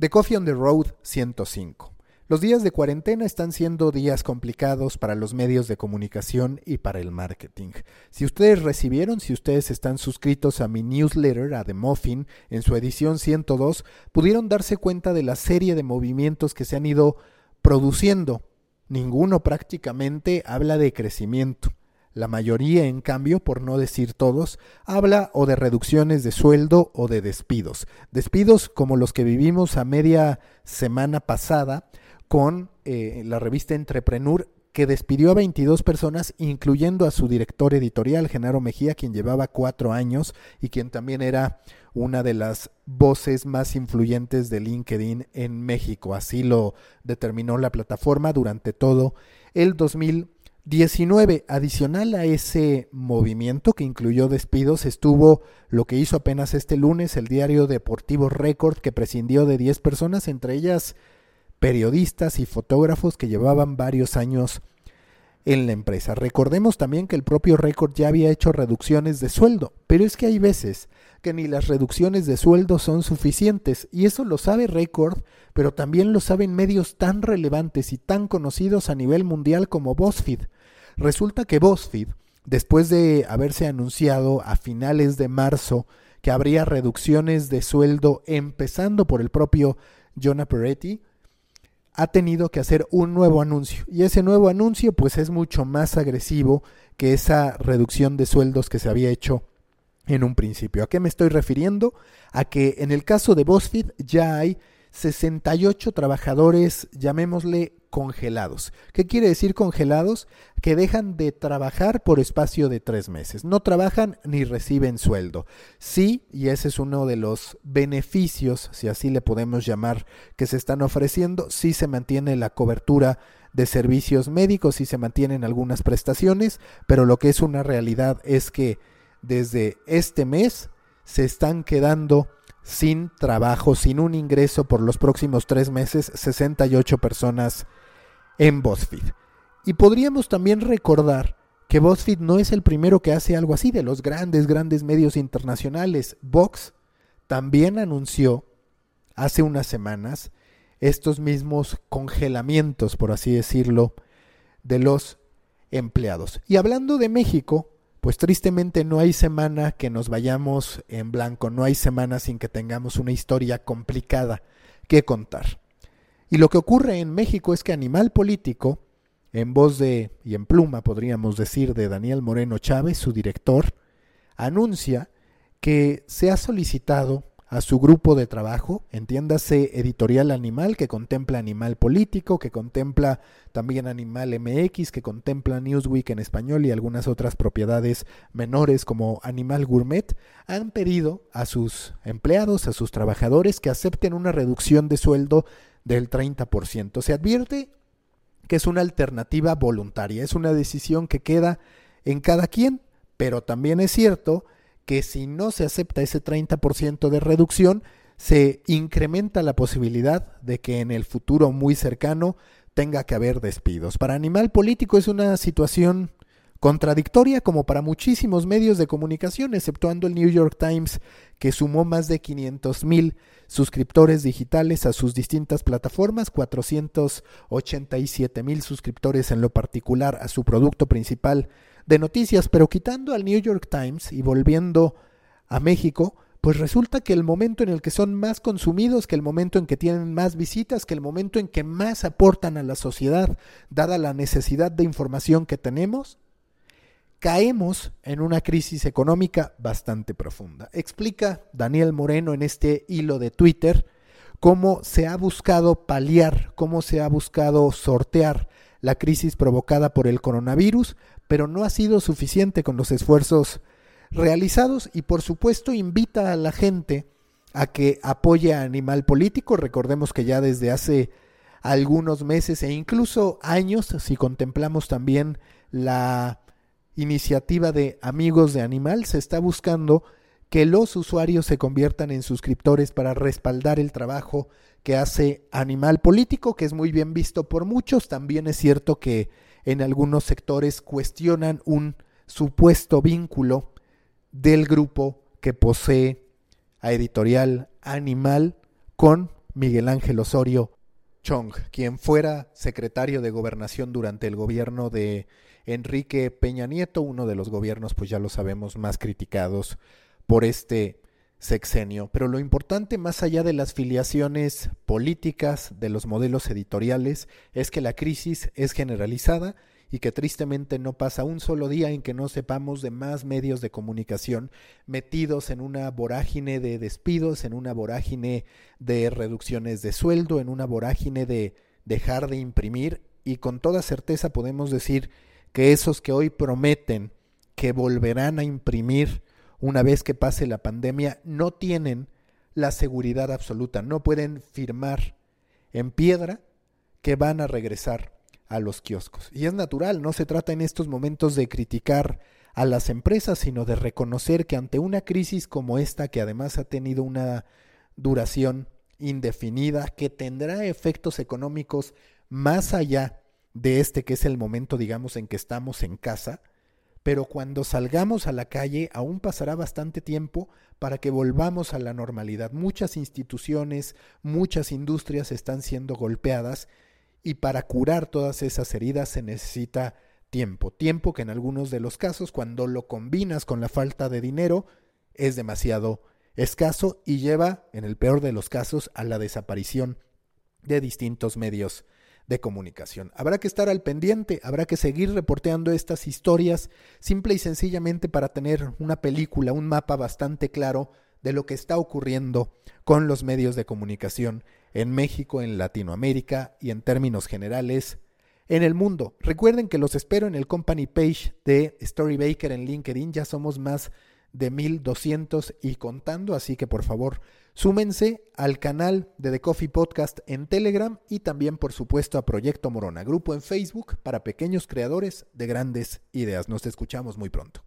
The Coffee on the Road 105. Los días de cuarentena están siendo días complicados para los medios de comunicación y para el marketing. Si ustedes recibieron, si ustedes están suscritos a mi newsletter, a The Muffin, en su edición 102, pudieron darse cuenta de la serie de movimientos que se han ido produciendo. Ninguno prácticamente habla de crecimiento. La mayoría, en cambio, por no decir todos, habla o de reducciones de sueldo o de despidos. Despidos como los que vivimos a media semana pasada con eh, la revista Entrepreneur que despidió a 22 personas, incluyendo a su director editorial, Genaro Mejía, quien llevaba cuatro años y quien también era una de las voces más influyentes de LinkedIn en México. Así lo determinó la plataforma durante todo el 2020 19. Adicional a ese movimiento que incluyó despidos, estuvo lo que hizo apenas este lunes el diario Deportivo Record, que prescindió de 10 personas, entre ellas periodistas y fotógrafos que llevaban varios años en la empresa. Recordemos también que el propio Record ya había hecho reducciones de sueldo, pero es que hay veces que ni las reducciones de sueldo son suficientes, y eso lo sabe Record, pero también lo saben medios tan relevantes y tan conocidos a nivel mundial como BuzzFeed. Resulta que BuzzFeed, después de haberse anunciado a finales de marzo que habría reducciones de sueldo empezando por el propio Jonah Peretti, ha tenido que hacer un nuevo anuncio. Y ese nuevo anuncio pues es mucho más agresivo que esa reducción de sueldos que se había hecho en un principio. ¿A qué me estoy refiriendo? A que en el caso de BuzzFeed ya hay 68 trabajadores, llamémosle congelados. ¿Qué quiere decir congelados? Que dejan de trabajar por espacio de tres meses. No trabajan ni reciben sueldo. Sí, y ese es uno de los beneficios, si así le podemos llamar, que se están ofreciendo, sí se mantiene la cobertura de servicios médicos, sí se mantienen algunas prestaciones, pero lo que es una realidad es que desde este mes se están quedando sin trabajo, sin un ingreso por los próximos tres meses, 68 personas en BuzzFeed. Y podríamos también recordar que BuzzFeed no es el primero que hace algo así de los grandes, grandes medios internacionales. Vox también anunció hace unas semanas estos mismos congelamientos, por así decirlo, de los empleados. Y hablando de México, pues tristemente no hay semana que nos vayamos en blanco, no hay semana sin que tengamos una historia complicada que contar. Y lo que ocurre en México es que Animal Político, en voz de, y en pluma podríamos decir, de Daniel Moreno Chávez, su director, anuncia que se ha solicitado a su grupo de trabajo, entiéndase Editorial Animal, que contempla Animal Político, que contempla también Animal MX, que contempla Newsweek en español y algunas otras propiedades menores como Animal Gourmet, han pedido a sus empleados, a sus trabajadores, que acepten una reducción de sueldo del 30%. Se advierte que es una alternativa voluntaria, es una decisión que queda en cada quien, pero también es cierto que si no se acepta ese 30% de reducción, se incrementa la posibilidad de que en el futuro muy cercano tenga que haber despidos. Para Animal Político es una situación contradictoria como para muchísimos medios de comunicación, exceptuando el New York Times, que sumó más de 500 mil suscriptores digitales a sus distintas plataformas, 487 mil suscriptores en lo particular a su producto principal de noticias, pero quitando al New York Times y volviendo a México, pues resulta que el momento en el que son más consumidos, que el momento en que tienen más visitas, que el momento en que más aportan a la sociedad, dada la necesidad de información que tenemos, caemos en una crisis económica bastante profunda. Explica Daniel Moreno en este hilo de Twitter cómo se ha buscado paliar, cómo se ha buscado sortear la crisis provocada por el coronavirus, pero no ha sido suficiente con los esfuerzos realizados y por supuesto invita a la gente a que apoye a Animal Político. Recordemos que ya desde hace algunos meses e incluso años, si contemplamos también la iniciativa de Amigos de Animal, se está buscando que los usuarios se conviertan en suscriptores para respaldar el trabajo que hace Animal Político, que es muy bien visto por muchos. También es cierto que en algunos sectores cuestionan un supuesto vínculo del grupo que posee a editorial Animal con Miguel Ángel Osorio Chong, quien fuera secretario de gobernación durante el gobierno de Enrique Peña Nieto, uno de los gobiernos, pues ya lo sabemos, más criticados por este sexenio. Pero lo importante, más allá de las filiaciones políticas, de los modelos editoriales, es que la crisis es generalizada y que tristemente no pasa un solo día en que no sepamos de más medios de comunicación metidos en una vorágine de despidos, en una vorágine de reducciones de sueldo, en una vorágine de dejar de imprimir. Y con toda certeza podemos decir que esos que hoy prometen que volverán a imprimir una vez que pase la pandemia no tienen la seguridad absoluta, no pueden firmar en piedra que van a regresar a los kioscos. Y es natural, no se trata en estos momentos de criticar a las empresas, sino de reconocer que ante una crisis como esta, que además ha tenido una duración indefinida, que tendrá efectos económicos más allá de este que es el momento, digamos, en que estamos en casa, pero cuando salgamos a la calle aún pasará bastante tiempo para que volvamos a la normalidad. Muchas instituciones, muchas industrias están siendo golpeadas y para curar todas esas heridas se necesita tiempo. Tiempo que en algunos de los casos, cuando lo combinas con la falta de dinero, es demasiado escaso y lleva, en el peor de los casos, a la desaparición de distintos medios de comunicación. Habrá que estar al pendiente, habrá que seguir reporteando estas historias simple y sencillamente para tener una película, un mapa bastante claro de lo que está ocurriendo con los medios de comunicación en México, en Latinoamérica y en términos generales en el mundo. Recuerden que los espero en el company page de Storybaker en LinkedIn. Ya somos más de 1200 y contando, así que por favor súmense al canal de The Coffee Podcast en Telegram y también por supuesto a Proyecto Morona, grupo en Facebook para pequeños creadores de grandes ideas. Nos escuchamos muy pronto.